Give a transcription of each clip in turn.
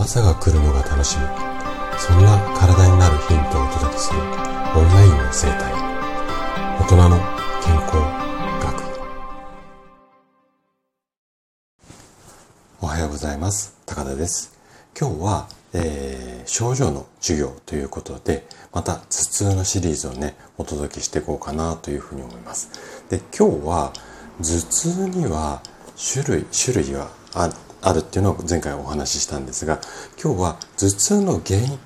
朝が来るのが楽しみ。そんな体になるヒントをお届けするオンラインの生態。大人の健康学。おはようございます。高田です。今日は、えー、症状の授業ということでまた頭痛のシリーズをねお届けしていこうかなというふうに思います。で今日は頭痛には種類種類はああるっていうのを前回お話ししたんですが今日は頭痛の原因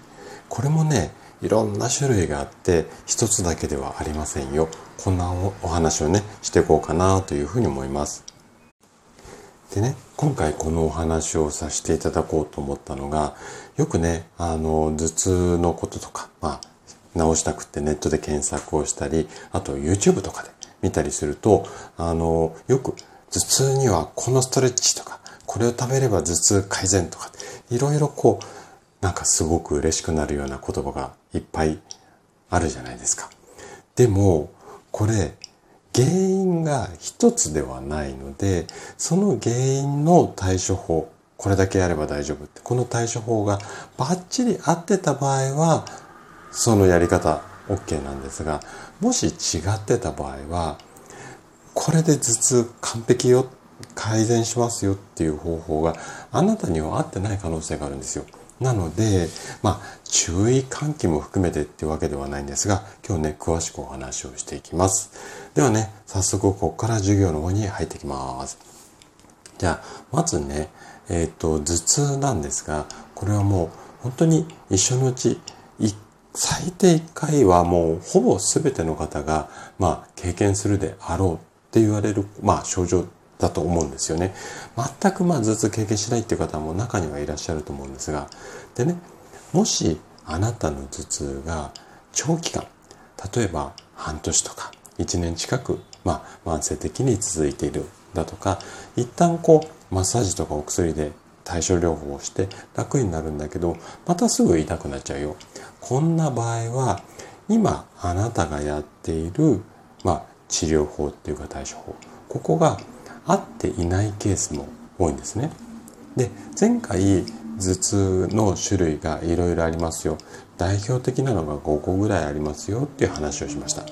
これもねいろんな種類があって一つだけではありませんよ。こんなお話をねしていこうかなというふうに思います。でね今回このお話をさせていただこうと思ったのがよくねあの頭痛のこととかまあ直したくってネットで検索をしたりあと YouTube とかで見たりするとあのよく頭痛にはこのストレッチとかこれを食べれば頭痛改善とか、いろいろこう、なんかすごく嬉しくなるような言葉がいっぱいあるじゃないですか。でも、これ、原因が一つではないので、その原因の対処法、これだけやれば大丈夫って、この対処法がバッチリ合ってた場合は、そのやり方 OK なんですが、もし違ってた場合は、これで頭痛完璧よっ改善しますよっていう方法があなたには合ってない可能性があるんですよ。なので、まあ、注意喚起も含めてっていうわけではないんですが、今日ね、詳しくお話をしていきます。ではね、早速ここから授業の方に入ってきます。じゃあ、まずね、えっ、ー、と、頭痛なんですが、これはもう本当に一緒のうち、最低1回はもうほぼ全ての方が、まあ、経験するであろうって言われる、まあ、症状だと思うんですよね。全くまあ頭痛経験しないっていう方も中にはいらっしゃると思うんですが、でね、もしあなたの頭痛が長期間、例えば半年とか1年近く、まあ慢性的に続いているだとか、一旦こうマッサージとかお薬で対症療法をして楽になるんだけど、またすぐ痛くなっちゃうよ。こんな場合は、今あなたがやっている、まあ、治療法っていうか対処法、ここが合っていないケースも多いんですね。で、前回頭痛の種類がいろいろありますよ。代表的なのが5個ぐらいありますよっていう話をしました。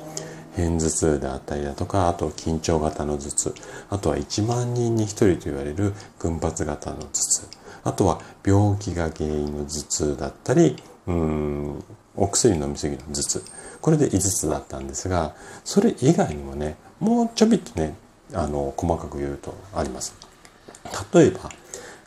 片頭痛であったりだとか、あと緊張型の頭痛、あとは1万人に1人と言われる群発型の頭痛、あとは病気が原因の頭痛だったり、うんお薬飲みすぎの頭痛。これで5つだったんですが、それ以外にもね、もうちょびっとね、あの細かく言うとあります。例えば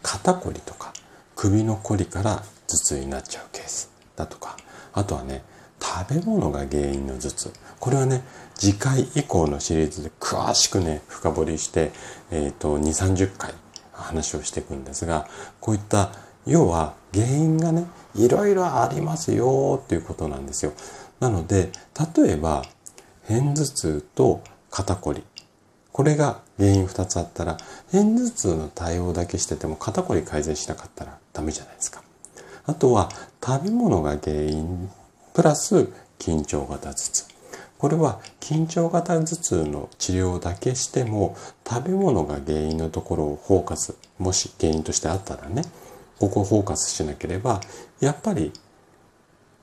肩こりとか首のこりから頭痛になっちゃうケースだとかあとはね食べ物が原因の頭痛これはね次回以降のシリーズで詳しくね深掘りして、えーと、2 3 0回話をしていくんですがこういった要は原因がねいろいろありますよっていうことなんですよなので例えば片頭痛と肩こりこれが原因2つあったら、片頭痛の対応だけしてても肩こり改善しなかったらダメじゃないですか。あとは食べ物が原因プラス緊張型頭痛。これは緊張型頭痛の治療だけしても食べ物が原因のところをフォーカス、もし原因としてあったらね、ここをフォーカスしなければ、やっぱり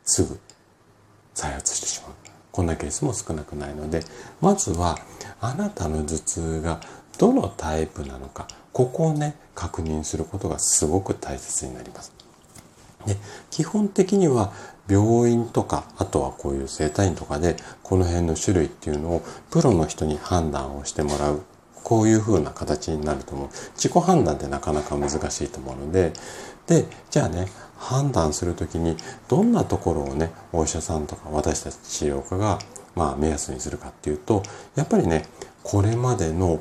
すぐ再発してしまう。こんなケースも少なくないので、まずはあなたの頭痛がどのタイプなのか、ここをね、確認することがすごく大切になります。で基本的には病院とか、あとはこういう整体院とかで、この辺の種類っていうのをプロの人に判断をしてもらう。こういう風な形になると思う。自己判断ってなかなか難しいと思うので、で、じゃあね、判断するときにどんなところをね、お医者さんとか私たち治療家がまあ目安にするかっていうと、やっぱりね、これまでの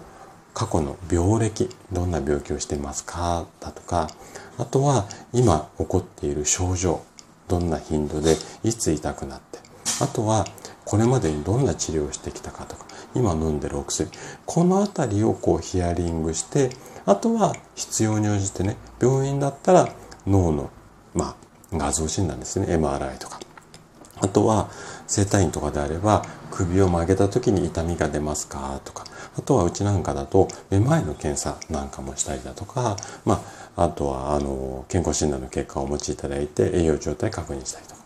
過去の病歴、どんな病気をしていますか？だとか、あとは今起こっている症状、どんな頻度でいつ痛くなって、あとはこれまでにどんな治療をしてきたかとか、今飲んでるお薬、このあたりをこうヒアリングして、あとは必要に応じてね、病院だったら脳の、まあ、画像診断ですね、MRI とか。あとは整体院とかであれば首を曲げた時に痛みが出ますかとか。あとはうちなんかだとめまいの検査なんかもしたりだとか、まあ、あとはあの健康診断の結果をお持ちいただいて栄養状態確認したりとか。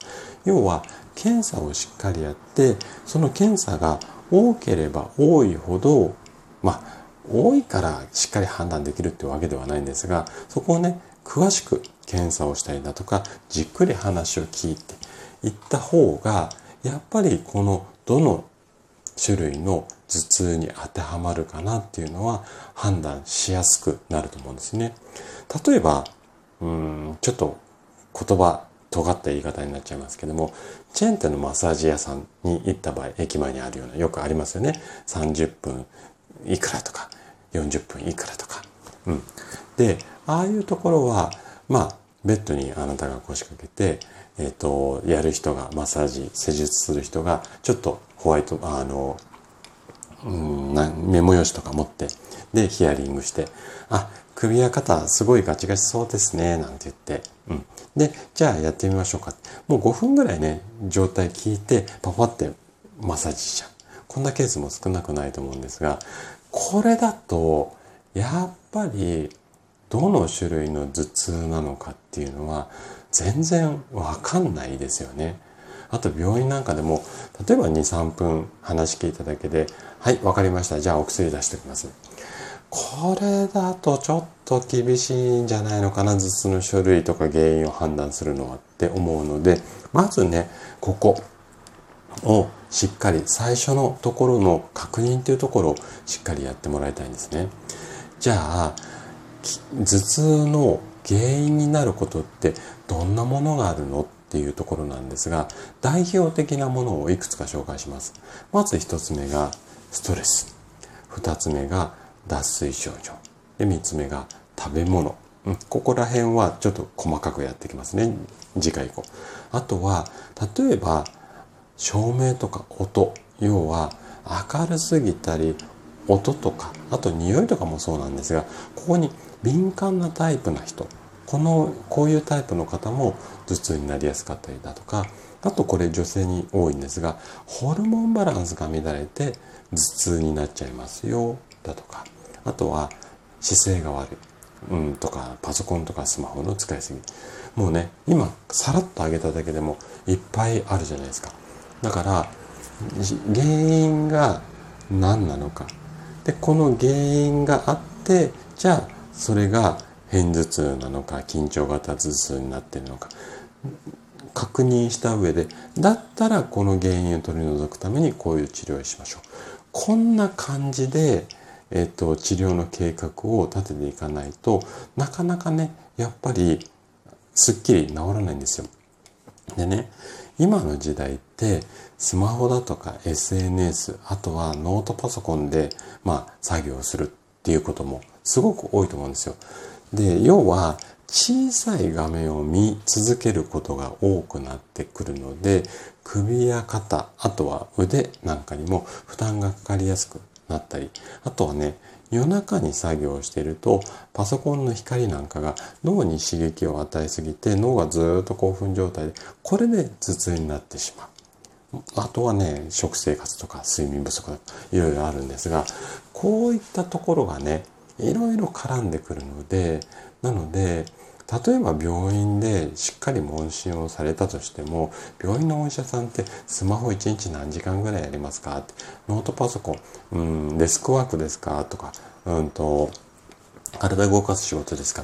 要は検査をしっかりやってその検査が多ければ多いほどまあ多いからしっかり判断できるってわけではないんですがそこをね詳しく検査をしたりだとかじっくり話を聞いていった方がやっぱりこのどの種類の頭痛に当てはまるかなっていうのは判断しやすくなると思うんですね。例えば、うん、ちょっと言葉尖った言い方になっちゃいますけども、チェーン店のマッサージ屋さんに行った場合、駅前にあるような、よくありますよね。30分いくらとか、40分いくらとか。うん。で、ああいうところは、まあ、ベッドにあなたが腰掛けて、えっ、ー、と、やる人が、マッサージ、施術する人が、ちょっとホワイト、あの、うん、メモ用紙とか持って、で、ヒアリングして、あ、首や肩すごいガチガチそうですね、なんて言って、うん。で、じゃあやってみましょうか。もう5分ぐらいね、状態聞いて、パパってマッサージしちゃう。こんなケースも少なくないと思うんですが、これだと、やっぱり、どの種類の頭痛なのかっていうのは、全然わかんないですよね。あと病院なんかでも、例えば2、3分話聞いただけで、はい、わかりました。じゃあお薬出しておきます。これだとちょっと厳しいんじゃないのかな、頭痛の種類とか原因を判断するのはって思うので、まずね、ここをしっかり最初のところの確認というところをしっかりやってもらいたいんですね。じゃあ、頭痛の原因になることってどんなものがあるのっていうところなんですが、代表的なものをいくつか紹介します。まず一つ目がストレス。二つ目が脱水症状。で、三つ目が食べ物。ここら辺はちょっと細かくやっていきますね。次回以降。あとは、例えば、照明とか音。要は、明るすぎたり、音とか、あと匂いとかもそうなんですが、ここに敏感なタイプな人。この、こういうタイプの方も頭痛になりやすかったりだとか、あとこれ女性に多いんですが、ホルモンバランスが乱れて頭痛になっちゃいますよ、だとか、あとは姿勢が悪い。うんとか、パソコンとかスマホの使いすぎ。もうね、今、さらっと上げただけでもいっぱいあるじゃないですか。だから、原因が何なのか。で、この原因があって、じゃあ、それが片頭痛なのか、緊張型頭痛になってるのか。確認した上で、だったらこの原因を取り除くためにこういう治療をしましょう。こんな感じで、えっと、治療の計画を立てていかないとなかなかねやっぱりすっきり治らないんですよ。でね今の時代ってスマホだとか SNS あとはノートパソコンでまあ作業するっていうこともすごく多いと思うんですよ。で要は小さい画面を見続けることが多くなってくるので首や肩あとは腕なんかにも負担がかかりやすくなったり、あとはね、夜中に作業しているとパソコンの光なんかが脳に刺激を与えすぎて脳がずっと興奮状態でこれで頭痛になってしまう。あとはね食生活とか睡眠不足とかいろいろあるんですがこういったところがねいろいろ絡んでくるのでなので例えば病院でしっかり問診をされたとしても病院のお医者さんってスマホ1日何時間ぐらいやりますか？ってノートパソコン、うん、デスクワークですか？とか、うんと、体動かす仕事ですか？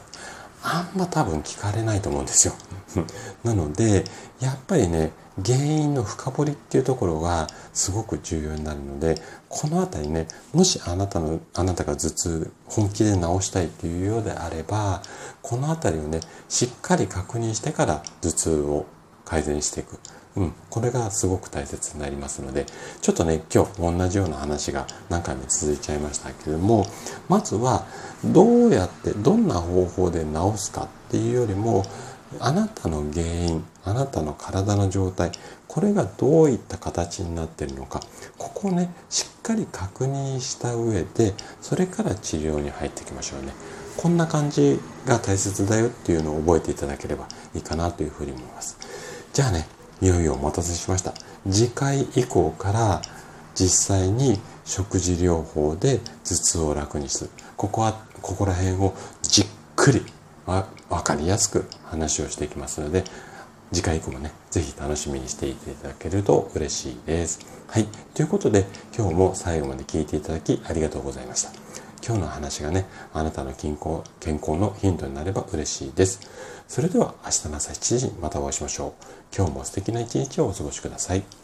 あんま多分聞かれないと思うんですよ。なので、やっぱりね、原因の深掘りっていうところがすごく重要になるので、このあたりね、もしあなたの、あなたが頭痛本気で治したいっていうようであれば、このあたりをね、しっかり確認してから頭痛を改善していく。うん、これがすごく大切になりますので、ちょっとね、今日同じような話が何回も続いちゃいましたけれども、まずはどうやって、どんな方法で治すかっていうよりも、あなたの原因、あなたの体の状態、これがどういった形になっているのか、ここをね、しっかり確認した上で、それから治療に入っていきましょうね。こんな感じが大切だよっていうのを覚えていただければいいかなというふうに思います。じゃあね、いよいよお待たせしました。次回以降から実際に食事療法で頭痛を楽にする。ここは、ここら辺をじっくりわかりやすく話をしていきますので、次回以降もね、ぜひ楽しみにしていていただけると嬉しいです。はい。ということで、今日も最後まで聞いていただきありがとうございました。今日の話がね、あなたの健康健康のヒントになれば嬉しいです。それでは明日の朝7時にまたお会いしましょう。今日も素敵な一日をお過ごしください。